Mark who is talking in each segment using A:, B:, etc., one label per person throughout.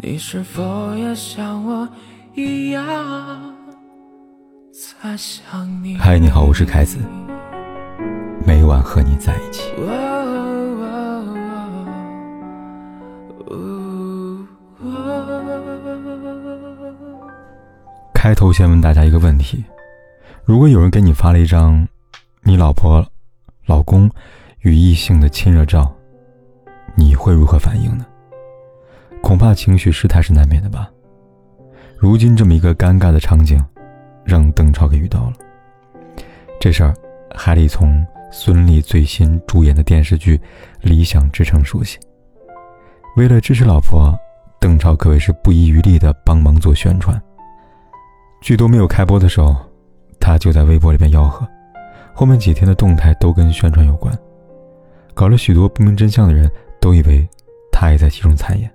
A: 你是否也像我一样在想你？
B: 嗨，你好，我是凯子，每晚和你在一起。开头先问大家一个问题：如果有人给你发了一张你老婆、老公与异性的亲热照，你会如何反应呢？恐怕情绪失态是难免的吧。如今这么一个尴尬的场景，让邓超给遇到了。这事儿还得从孙俪最新主演的电视剧《理想之城》说起。为了支持老婆，邓超可谓是不遗余力的帮忙做宣传。剧都没有开播的时候，他就在微博里边吆喝，后面几天的动态都跟宣传有关，搞了许多不明真相的人都以为他也在其中参演。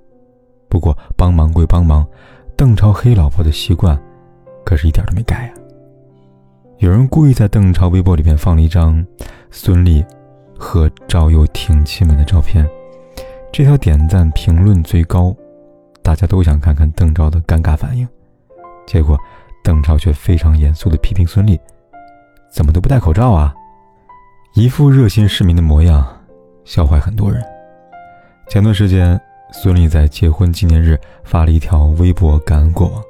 B: 不过帮忙归帮忙，邓超黑老婆的习惯可是一点都没改呀。有人故意在邓超微博里面放了一张孙俪和赵又廷亲吻的照片，这条点赞评论最高，大家都想看看邓超的尴尬反应。结果邓超却非常严肃地批评孙俪：“怎么都不戴口罩啊？”一副热心市民的模样，笑坏很多人。前段时间。孙俪在结婚纪念日发了一条微博感恩过往。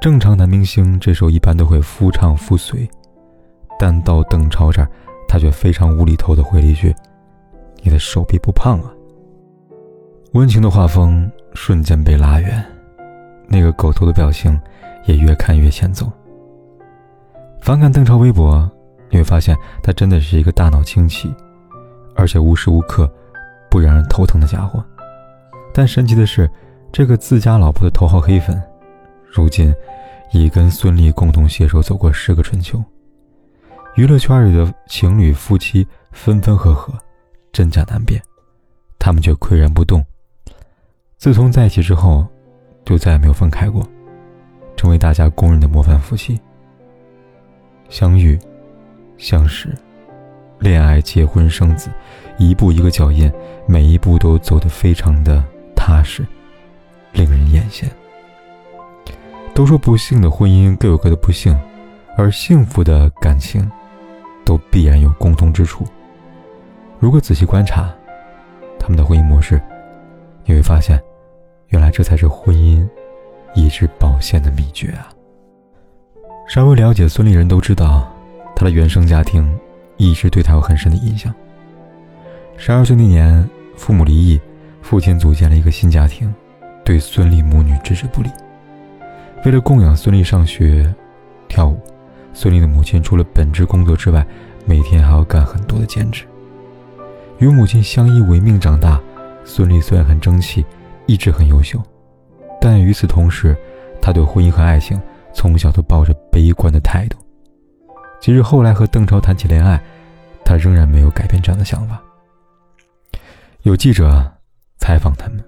B: 正常男明星这时候一般都会夫唱妇随，但到邓超这儿，他却非常无厘头的回了一句：“你的手臂不胖啊。”温情的画风瞬间被拉远，那个狗头的表情也越看越欠揍。翻看邓超微博，你会发现他真的是一个大脑清奇，而且无时无刻不让人头疼的家伙。但神奇的是，这个自家老婆的头号黑粉，如今已跟孙俪共同携手走过十个春秋。娱乐圈里的情侣夫妻分分合合，真假难辨，他们却岿然不动。自从在一起之后，就再也没有分开过，成为大家公认的模范夫妻。相遇、相识、恋爱、结婚、生子，一步一个脚印，每一步都走得非常的。踏实，令人艳羡。都说不幸的婚姻各有各的不幸，而幸福的感情，都必然有共通之处。如果仔细观察他们的婚姻模式，你会发现，原来这才是婚姻一直保鲜的秘诀啊！稍微了解孙俪人都知道，她的原生家庭一直对她有很深的印象。十二岁那年，父母离异。父亲组建了一个新家庭，对孙俪母女置之不理。为了供养孙俪上学、跳舞，孙俪的母亲除了本职工作之外，每天还要干很多的兼职。与母亲相依为命长大，孙俪虽然很争气，一直很优秀，但与此同时，她对婚姻和爱情从小都抱着悲观的态度。即使后来和邓超谈起恋爱，她仍然没有改变这样的想法。有记者。采访他们，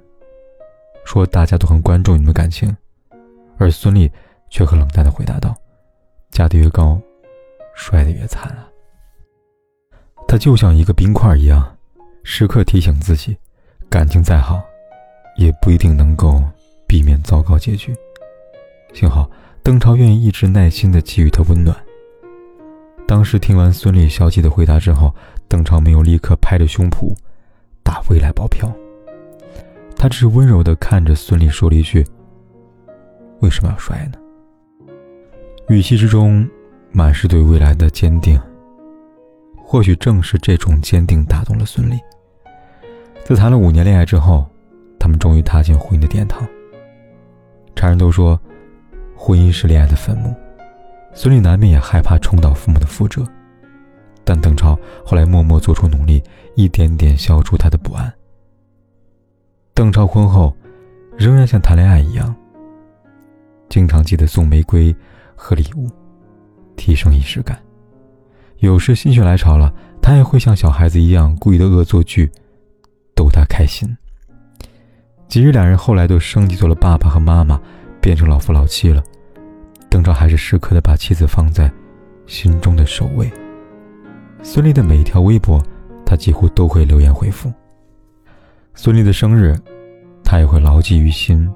B: 说大家都很关注你们感情，而孙俪却很冷淡的回答道：“嫁得越高，摔得越惨啊。”她就像一个冰块一样，时刻提醒自己，感情再好，也不一定能够避免糟糕结局。幸好邓超愿意一直耐心的给予她温暖。当时听完孙俪消极的回答之后，邓超没有立刻拍着胸脯打未来保票。他只是温柔地看着孙俪，说了一句：“为什么要摔呢？”语气之中满是对未来的坚定。或许正是这种坚定打动了孙俪。在谈了五年恋爱之后，他们终于踏进婚姻的殿堂。常人都说，婚姻是恋爱的坟墓，孙俪难免也害怕重蹈父母的覆辙。但邓超后来默默做出努力，一点点消除他的不安。邓超婚后，仍然像谈恋爱一样，经常记得送玫瑰和礼物，提升仪式感。有时心血来潮了，他也会像小孩子一样故意的恶作剧，逗她开心。即使两人后来都升级做了爸爸和妈妈，变成老夫老妻了，邓超还是时刻的把妻子放在心中的首位。孙俪的每一条微博，他几乎都会留言回复。孙俪的生日，他也会牢记于心，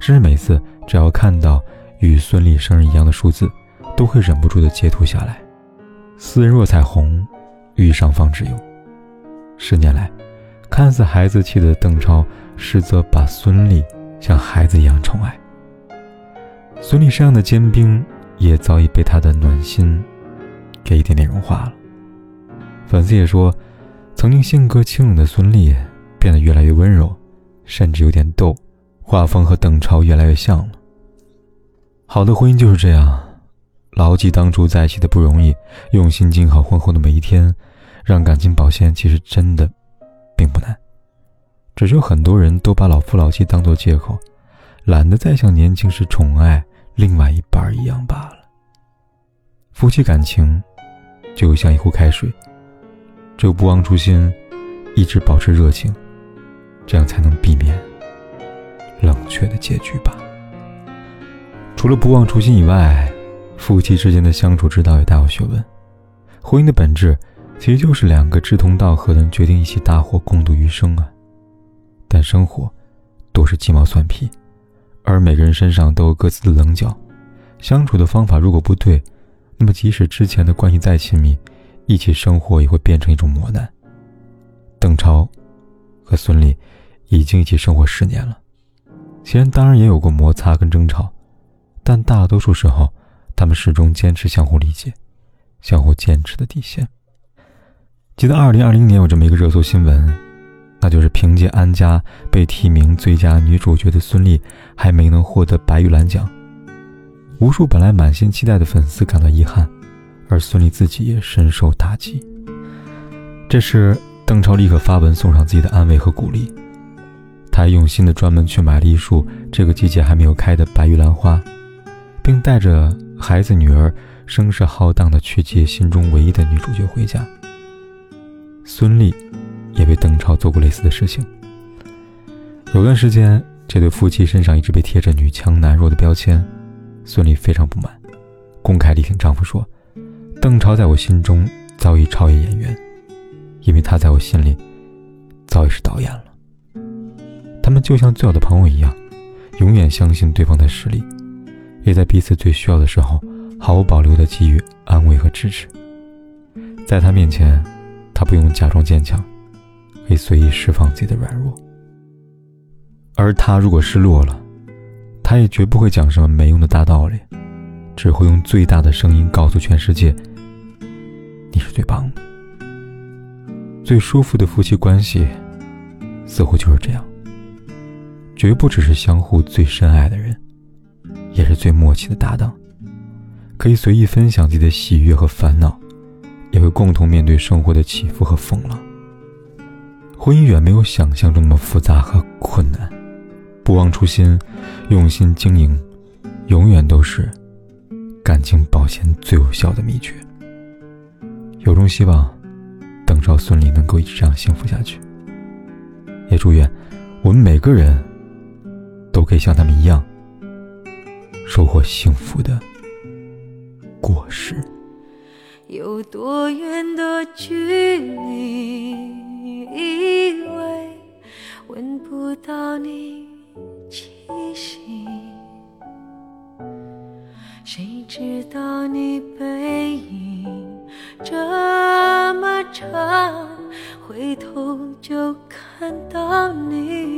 B: 甚至每次只要看到与孙俪生日一样的数字，都会忍不住的截图下来。斯人若彩虹，遇上方只有。十年来，看似孩子气的邓超，实则把孙俪像孩子一样宠爱。孙俪身上的坚冰，也早已被他的暖心给一点点融化了。粉丝也说，曾经性格清冷的孙俪变得越来越温柔，甚至有点逗，画风和邓超越来越像了。好的婚姻就是这样，牢记当初在一起的不容易，用心经营好婚后的每一天，让感情保鲜，其实真的并不难。只是有很多人都把老夫老妻当做借口，懒得再像年轻时宠爱另外一半一样罢了。夫妻感情就像一壶开水。只有不忘初心，一直保持热情，这样才能避免冷却的结局吧。除了不忘初心以外，夫妻之间的相处之道也大有学问。婚姻的本质，其实就是两个志同道合的人决定一起搭伙共度余生啊。但生活都是鸡毛蒜皮，而每个人身上都有各自的棱角，相处的方法如果不对，那么即使之前的关系再亲密。一起生活也会变成一种磨难。邓超和孙俪已经一起生活十年了，其中当然也有过摩擦跟争吵，但大多数时候，他们始终坚持相互理解，相互坚持的底线。记得二零二零年有这么一个热搜新闻，那就是凭借《安家》被提名最佳女主角的孙俪还没能获得白玉兰奖，无数本来满心期待的粉丝感到遗憾。而孙俪自己也深受打击。这时，邓超立刻发文送上自己的安慰和鼓励，他用心的专门去买了一束这个季节还没有开的白玉兰花，并带着孩子女儿声势浩荡的去接心中唯一的女主角回家。孙俪也为邓超做过类似的事情。有段时间，这对夫妻身上一直被贴着女强男弱的标签，孙俪非常不满，公开力挺丈夫说。邓超在我心中早已超越演员，因为他在我心里早已是导演了。他们就像最好的朋友一样，永远相信对方的实力，也在彼此最需要的时候毫无保留地给予安慰和支持。在他面前，他不用假装坚强，可以随意释放自己的软弱。而他如果失落了，他也绝不会讲什么没用的大道理。只会用最大的声音告诉全世界：“你是最棒的。”最舒服的夫妻关系，似乎就是这样。绝不只是相互最深爱的人，也是最默契的搭档。可以随意分享自己的喜悦和烦恼，也会共同面对生活的起伏和风浪。婚姻远没有想象中那么复杂和困难。不忘初心，用心经营，永远都是。感情保鲜最有效的秘诀。有衷希望，邓超、孙俪能够一直这样幸福下去。也祝愿我们每个人可以像他们一样，收获幸福的果实。
A: 有多远的距离，以为闻不到你气息。谁知道你背影这么长，回头就看到你。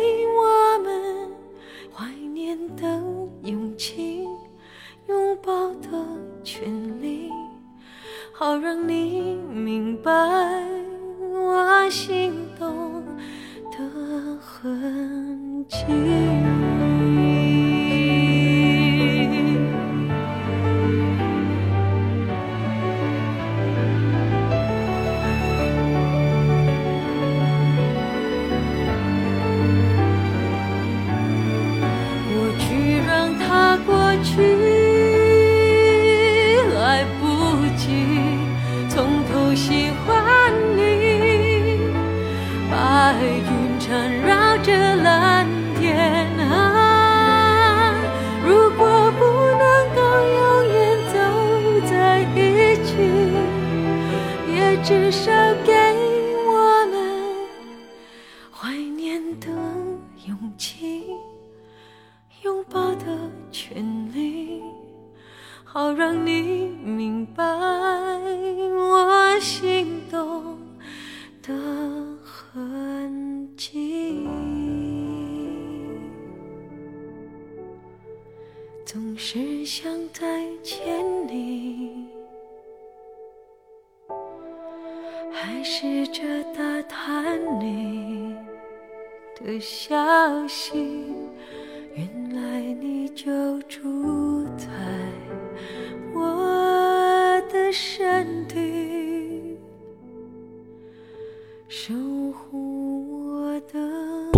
A: 好让你的痕迹。总是想再见你。还试着打探你的消息，